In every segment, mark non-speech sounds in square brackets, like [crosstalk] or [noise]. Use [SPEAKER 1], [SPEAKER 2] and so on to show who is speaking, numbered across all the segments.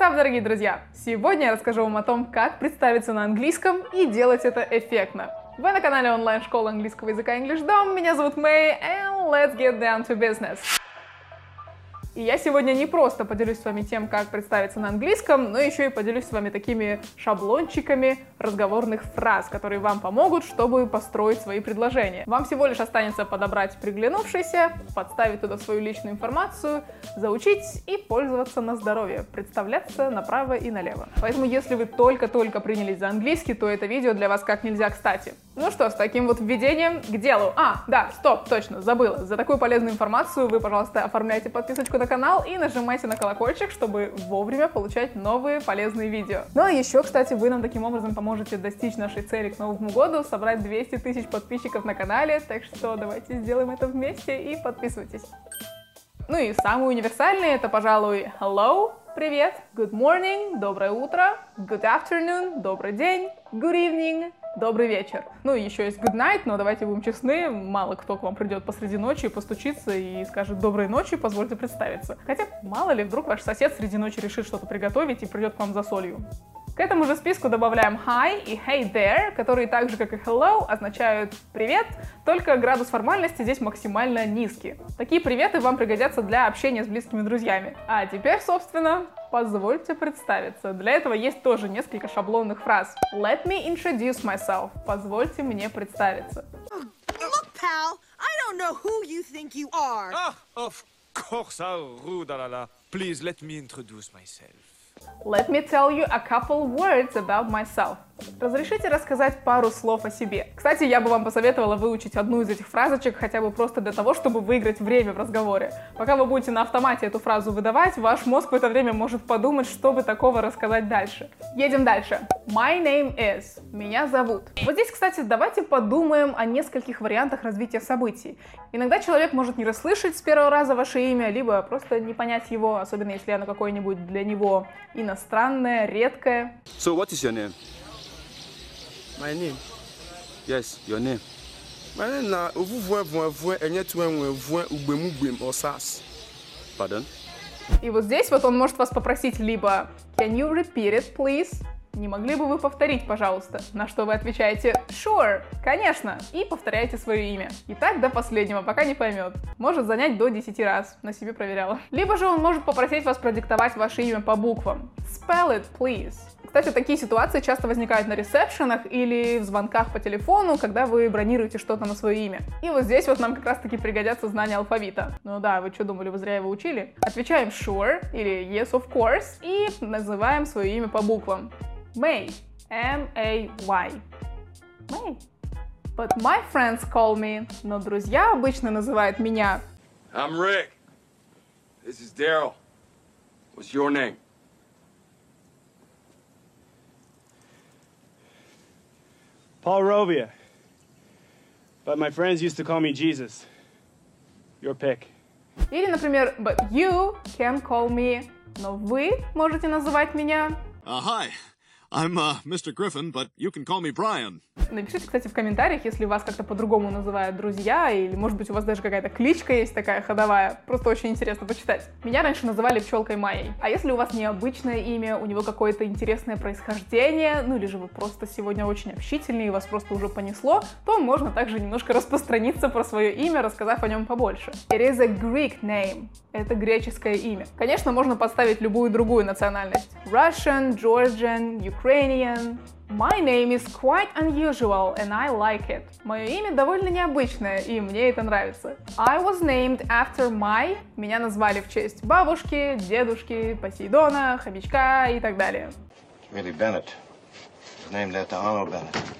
[SPEAKER 1] What's up, дорогие друзья! Сегодня я расскажу вам о том, как представиться на английском и делать это эффектно. Вы на канале онлайн-школы английского языка English Dom, меня зовут Мэй, and let's get down to business. И я сегодня не просто поделюсь с вами тем, как представиться на английском, но еще и поделюсь с вами такими шаблончиками разговорных фраз, которые вам помогут, чтобы построить свои предложения. Вам всего лишь останется подобрать приглянувшийся, подставить туда свою личную информацию, заучить и пользоваться на здоровье, представляться направо и налево. Поэтому, если вы только-только принялись за английский, то это видео для вас как нельзя кстати. Ну что, с таким вот введением к делу. А, да, стоп, точно, забыла. За такую полезную информацию вы, пожалуйста, оформляйте подписочку на канал и нажимайте на колокольчик, чтобы вовремя получать новые полезные видео. Ну и еще, кстати, вы нам таким образом поможете достичь нашей цели к Новому году, собрать 200 тысяч подписчиков на канале, так что давайте сделаем это вместе и подписывайтесь. Ну и самый универсальный это, пожалуй, hello, привет, good morning, доброе утро, good afternoon, добрый день, good evening, добрый вечер. Ну и еще есть good night, но давайте будем честны, мало кто к вам придет посреди ночи, постучится и скажет доброй ночи, позвольте представиться. Хотя, мало ли, вдруг ваш сосед среди ночи решит что-то приготовить и придет к вам за солью. К этому же списку добавляем hi и hey there, которые так же, как и hello, означают привет, только градус формальности здесь максимально низкий. Такие приветы вам пригодятся для общения с близкими друзьями. А теперь, собственно, позвольте представиться. Для этого есть тоже несколько шаблонных фраз. Let me introduce myself. Позвольте мне представиться.
[SPEAKER 2] Look, pal, I don't know who you think you are.
[SPEAKER 3] Ah, of course. Please let me introduce myself.
[SPEAKER 1] Let me tell you a couple words about myself. Разрешите рассказать пару слов о себе. Кстати, я бы вам посоветовала выучить одну из этих фразочек хотя бы просто для того, чтобы выиграть время в разговоре. Пока вы будете на автомате эту фразу выдавать, ваш мозг в это время может подумать, что бы такого рассказать дальше. Едем дальше. My name is. Меня зовут. Вот здесь, кстати, давайте подумаем о нескольких вариантах развития событий. Иногда человек может не расслышать с первого раза ваше имя, либо просто не понять его, особенно если оно какое-нибудь для него иностранное, редкое.
[SPEAKER 4] So what is your name?
[SPEAKER 5] My name.
[SPEAKER 4] Yes, your name.
[SPEAKER 5] My name na ovuvue vuevue enye tuenwevue ugbemugbe osas.
[SPEAKER 4] Pardon?
[SPEAKER 1] И вот здесь вот он может вас попросить либо Can you repeat it, please? Не могли бы вы повторить, пожалуйста? На что вы отвечаете Sure, конечно, и повторяете свое имя. И так до последнего, пока не поймет. Может занять до 10 раз, на себе проверяла. Либо же он может попросить вас продиктовать ваше имя по буквам. Spell it, please. Кстати, такие ситуации часто возникают на ресепшенах или в звонках по телефону, когда вы бронируете что-то на свое имя. И вот здесь вот нам как раз-таки пригодятся знания алфавита. Ну да, вы что думали, вы зря его учили? Отвечаем sure или yes of course и называем свое имя по буквам. May. M-A-Y. May. But my friends call me. Но друзья обычно называют меня
[SPEAKER 6] I'm Rick. This is Daryl. What's your name?
[SPEAKER 7] Paul Rovia. But my friends used to call me Jesus. Your pick.
[SPEAKER 1] Или, например, but you can call me. Но вы можете называть меня
[SPEAKER 8] Uh, hi, I'm uh, Mr. Griffin, but you can call me Brian.
[SPEAKER 1] Напишите, кстати, в комментариях, если вас как-то по-другому называют друзья, или, может быть, у вас даже какая-то кличка есть такая ходовая. Просто очень интересно почитать. Меня раньше называли пчелкой Майей. А если у вас необычное имя, у него какое-то интересное происхождение, ну или же вы просто сегодня очень общительный и вас просто уже понесло, то можно также немножко распространиться про свое имя, рассказав о нем побольше. It is a Greek name. Это греческое имя. Конечно, можно подставить любую другую национальность. Russian, Georgian, Ukrainian, My name is quite unusual and I like it. Мое имя довольно необычное, и мне это нравится. I was named after my... Меня назвали в честь бабушки, дедушки, Посейдона, хомячка и так далее.
[SPEAKER 9] Really Bennett. Named after Arnold Bennett.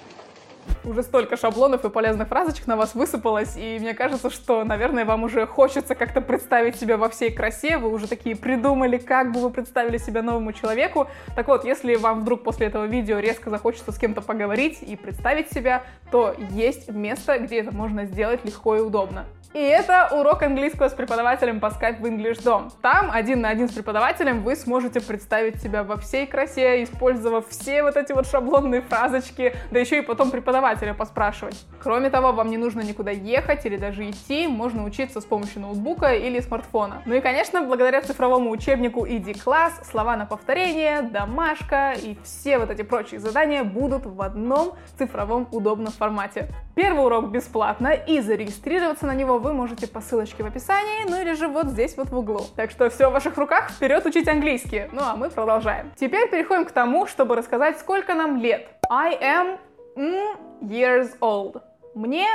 [SPEAKER 1] Уже столько шаблонов и полезных фразочек на вас высыпалось, и мне кажется, что, наверное, вам уже хочется как-то представить себя во всей красе, вы уже такие придумали, как бы вы представили себя новому человеку. Так вот, если вам вдруг после этого видео резко захочется с кем-то поговорить и представить себя, то есть место, где это можно сделать легко и удобно. И это урок английского с преподавателем по Skype в English Dom. Там один на один с преподавателем вы сможете представить себя во всей красе, использовав все вот эти вот шаблонные фразочки, да еще и потом преподавателя поспрашивать. Кроме того, вам не нужно никуда ехать или даже идти, можно учиться с помощью ноутбука или смартфона. Ну и, конечно, благодаря цифровому учебнику ID Class слова на повторение, домашка и все вот эти прочие задания будут в одном цифровом удобном формате. Первый урок бесплатно, и зарегистрироваться на него вы можете по ссылочке в описании, ну или же вот здесь вот в углу. Так что все в ваших руках, вперед учить английский. Ну а мы продолжаем. Теперь переходим к тому, чтобы рассказать, сколько нам лет. I am years old. Мне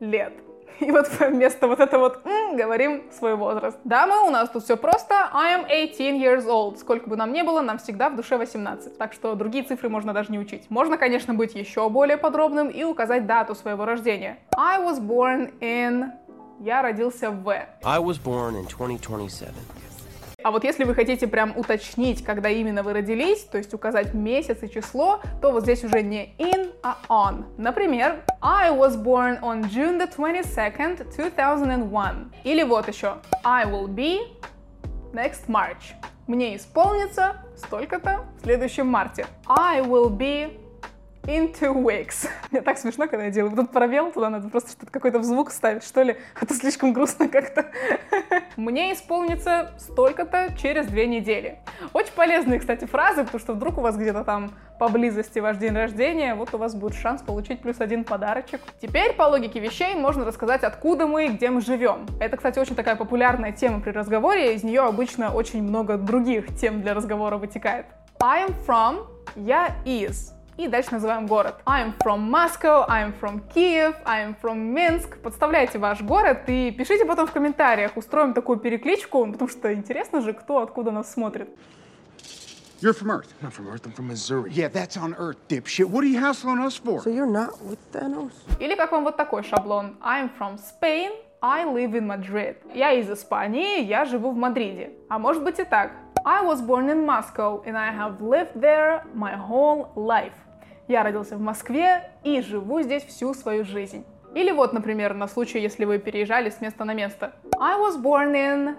[SPEAKER 1] лет. [laughs] И вот вместо вот этого вот «м» говорим свой возраст. Дамы, у нас тут все просто. I am 18 years old. Сколько бы нам ни было, нам всегда в душе 18. Так что другие цифры можно даже не учить. Можно, конечно, быть еще более подробным и указать дату своего рождения. I was born in... Я родился в...
[SPEAKER 10] I was born in 2027.
[SPEAKER 1] А вот если вы хотите прям уточнить, когда именно вы родились, то есть указать месяц и число, то вот здесь уже не in, а on. Например, I was born on June the 22nd, 2001. Или вот еще, I will be next March. Мне исполнится столько-то в следующем марте. I will be in two. [laughs] Мне так смешно, когда я делаю. Тут пробел, туда надо просто что-то какой-то звук ставить, что ли. А слишком грустно как-то. [laughs] Мне исполнится столько-то через две недели. Очень полезные, кстати, фразы, потому что вдруг у вас где-то там поблизости ваш день рождения, вот у вас будет шанс получить плюс один подарочек. Теперь, по логике вещей, можно рассказать, откуда мы и где мы живем. Это, кстати, очень такая популярная тема при разговоре, из нее обычно очень много других тем для разговора вытекает. I am from, я из и дальше называем город. I'm from Moscow, I'm from Kiev, I'm from Minsk. Подставляйте ваш город и пишите потом в комментариях. Устроим такую перекличку, потому что интересно же, кто откуда нас смотрит.
[SPEAKER 11] You're from Earth.
[SPEAKER 6] I'm from Earth, I'm from Missouri.
[SPEAKER 11] Yeah, that's on Earth, dipshit. What are you hassling us for?
[SPEAKER 10] So you're not with Thanos?
[SPEAKER 1] Или как вам вот такой шаблон. I'm from Spain, I live in Madrid. Я из Испании, я живу в Мадриде. А может быть и так. I was born in Moscow and I have lived there my whole life. Я родился в Москве и живу здесь всю свою жизнь. Или вот, например, на случай, если вы переезжали с места на место. I was born in...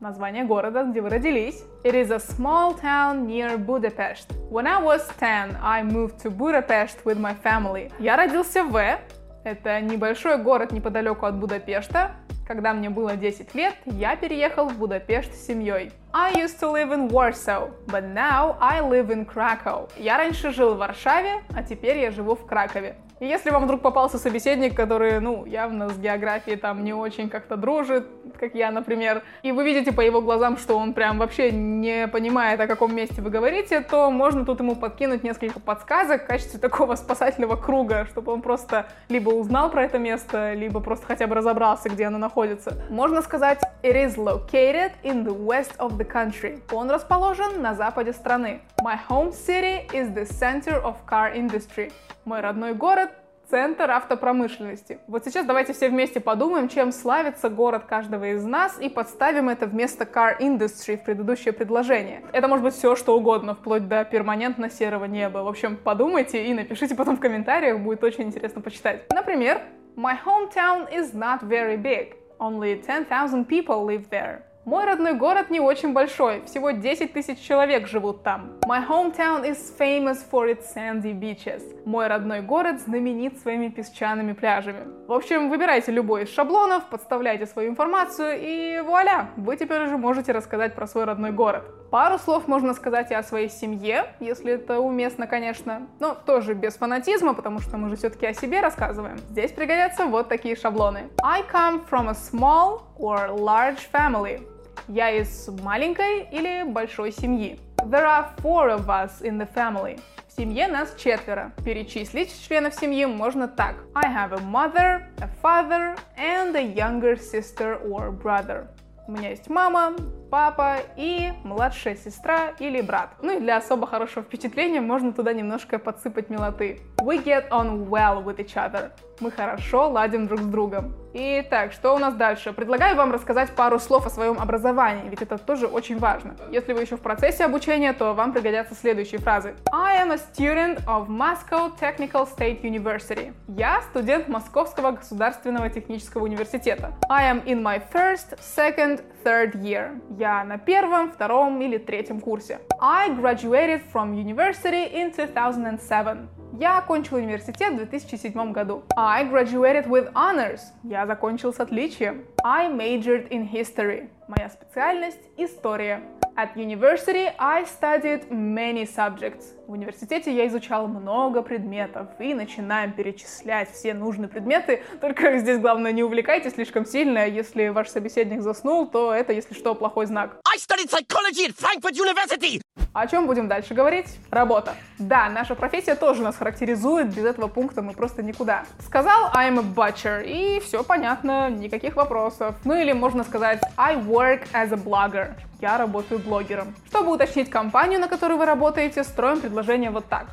[SPEAKER 1] Название города, где вы родились. It is a small town near Budapest. When I was 10, I moved to Budapest with my family. Я родился в... Это небольшой город неподалеку от Будапешта. Когда мне было 10 лет, я переехал в Будапешт с семьей. I used to live in Warsaw, but now I live in Krakow. Я раньше жил в Варшаве, а теперь я живу в Кракове. И если вам вдруг попался собеседник, который, ну, явно с географией там не очень как-то дружит, как я, например, и вы видите по его глазам, что он прям вообще не понимает, о каком месте вы говорите, то можно тут ему подкинуть несколько подсказок в качестве такого спасательного круга, чтобы он просто либо узнал про это место, либо просто хотя бы разобрался, где оно находится. Можно сказать, it is located in the west of the country. Он расположен на западе страны. My home city is the center of car industry. Мой родной город центр автопромышленности. Вот сейчас давайте все вместе подумаем, чем славится город каждого из нас и подставим это вместо car industry в предыдущее предложение. Это может быть все, что угодно, вплоть до перманентно серого неба. В общем, подумайте и напишите потом в комментариях, будет очень интересно почитать. Например, My hometown is not very big. Only 10,000 people live there. Мой родной город не очень большой, всего 10 тысяч человек живут там. My hometown is famous for its sandy beaches. Мой родной город знаменит своими песчаными пляжами. В общем, выбирайте любой из шаблонов, подставляйте свою информацию и вуаля, вы теперь уже можете рассказать про свой родной город. Пару слов можно сказать и о своей семье, если это уместно, конечно, но тоже без фанатизма, потому что мы же все-таки о себе рассказываем. Здесь пригодятся вот такие шаблоны. I come from a small or large family. Я из маленькой или большой семьи. There are four of us in the family. В семье нас четверо. Перечислить членов семьи можно так. I have a mother, a father and a younger sister or brother. У меня есть мама, папа и младшая сестра или брат. Ну и для особо хорошего впечатления можно туда немножко подсыпать милоты. We get on well with each other. Мы хорошо ладим друг с другом. Итак, что у нас дальше? Предлагаю вам рассказать пару слов о своем образовании, ведь это тоже очень важно. Если вы еще в процессе обучения, то вам пригодятся следующие фразы. I am a student of Moscow Technical State University. Я студент Московского государственного технического университета. I am in my first, second, third year. Я на первом, втором или третьем курсе. I graduated from university in 2007. Я окончил университет в 2007 году. I graduated with honors. Я закончил с отличием. I majored in history. Моя специальность — история. At university I studied many subjects. В университете я изучал много предметов и начинаем перечислять все нужные предметы. Только здесь главное не увлекайтесь слишком сильно. Если ваш собеседник заснул, то это, если что, плохой знак.
[SPEAKER 10] I studied psychology at Frankfurt University!
[SPEAKER 1] О чем будем дальше говорить? Работа. Да, наша профессия тоже нас характеризует, без этого пункта мы просто никуда. Сказал I'm a butcher, и все понятно, никаких вопросов. Ну или можно сказать I work as a blogger. Я работаю блогером. Чтобы уточнить компанию, на которой вы работаете, строим предложение вот так.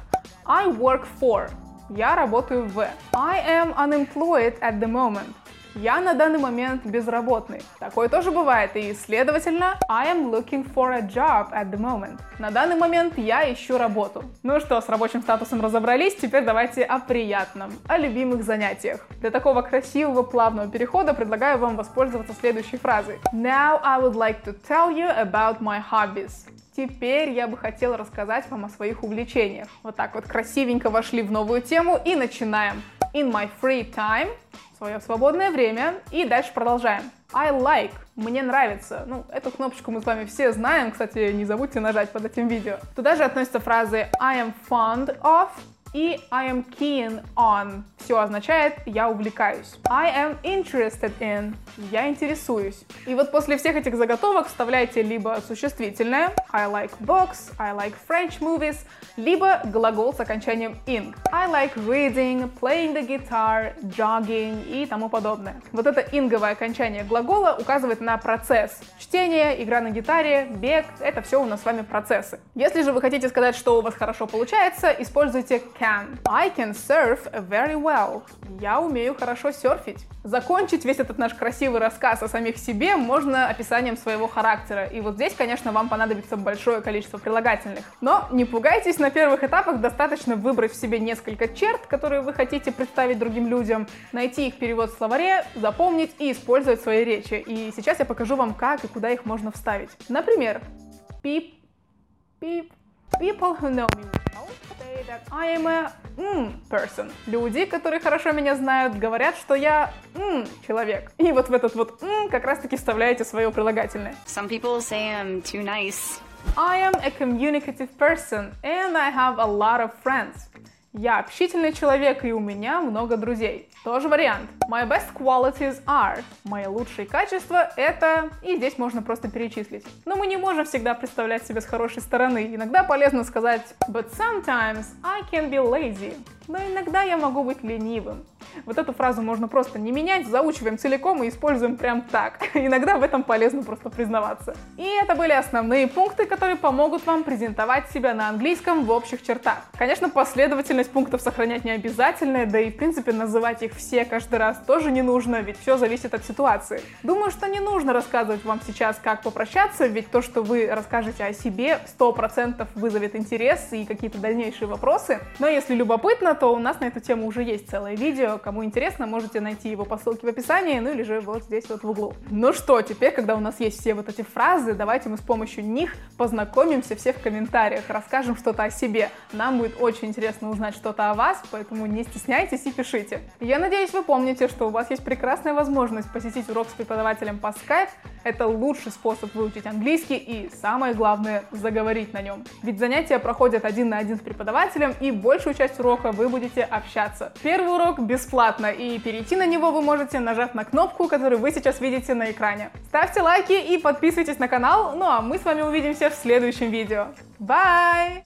[SPEAKER 1] I work for. Я работаю в. I am unemployed at the moment. Я на данный момент безработный. Такое тоже бывает, и, следовательно, I am looking for a job at the moment. На данный момент я ищу работу. Ну что, с рабочим статусом разобрались, теперь давайте о приятном, о любимых занятиях. Для такого красивого плавного перехода предлагаю вам воспользоваться следующей фразой. Now I would like to tell you about my hobbies. Теперь я бы хотела рассказать вам о своих увлечениях. Вот так вот красивенько вошли в новую тему и начинаем. In my free time свое свободное время. И дальше продолжаем. I like. Мне нравится. Ну, эту кнопочку мы с вами все знаем. Кстати, не забудьте нажать под этим видео. Туда же относятся фразы I am fond of и I am keen on. Все означает «я увлекаюсь». I am interested in. Я интересуюсь. И вот после всех этих заготовок вставляйте либо существительное I like books, I like French movies, либо глагол с окончанием ing. I like reading, playing the guitar, jogging и тому подобное. Вот это инговое окончание глагола указывает на процесс. Чтение, игра на гитаре, бег — это все у нас с вами процессы. Если же вы хотите сказать, что у вас хорошо получается, используйте can. I can surf very well. Я умею хорошо серфить. Закончить весь этот наш красивый рассказ о самих себе можно описанием своего характера. И вот здесь, конечно, вам понадобится большое количество прилагательных. Но не пугайтесь, на первых этапах достаточно выбрать в себе несколько черт, которые вы хотите представить другим людям, найти их перевод в словаре, запомнить и использовать в своей речи. И сейчас я покажу вам, как и куда их можно вставить. Например, пип, пип, People who know me say that I am a mm person. Люди, которые хорошо меня знают, говорят, что я mm человек. И вот в этот вот mm как раз-таки вставляете свое прилагательное.
[SPEAKER 12] Some people say I'm too nice.
[SPEAKER 1] I am a communicative person and I have a lot of friends. Я общительный человек, и у меня много друзей. Тоже вариант. My best qualities are. Мои лучшие качества это... И здесь можно просто перечислить. Но мы не можем всегда представлять себя с хорошей стороны. Иногда полезно сказать But sometimes I can be lazy. Но иногда я могу быть ленивым. Вот эту фразу можно просто не менять, заучиваем целиком и используем прям так. [laughs] Иногда в этом полезно просто признаваться. И это были основные пункты, которые помогут вам презентовать себя на английском в общих чертах. Конечно, последовательность пунктов сохранять не обязательно, да и в принципе называть их все каждый раз тоже не нужно, ведь все зависит от ситуации. Думаю, что не нужно рассказывать вам сейчас, как попрощаться, ведь то, что вы расскажете о себе, 100% вызовет интерес и какие-то дальнейшие вопросы. Но если любопытно, то у нас на эту тему уже есть целое видео, Кому интересно, можете найти его по ссылке в описании, ну или же вот здесь вот в углу. Ну что, теперь, когда у нас есть все вот эти фразы, давайте мы с помощью них познакомимся все в комментариях, расскажем что-то о себе. Нам будет очень интересно узнать что-то о вас, поэтому не стесняйтесь и пишите. Я надеюсь, вы помните, что у вас есть прекрасная возможность посетить урок с преподавателем по Skype. Это лучший способ выучить английский и, самое главное, заговорить на нем. Ведь занятия проходят один на один с преподавателем, и большую часть урока вы будете общаться. Первый урок бесплатный бесплатно, и перейти на него вы можете, нажав на кнопку, которую вы сейчас видите на экране. Ставьте лайки и подписывайтесь на канал, ну а мы с вами увидимся в следующем видео. Bye!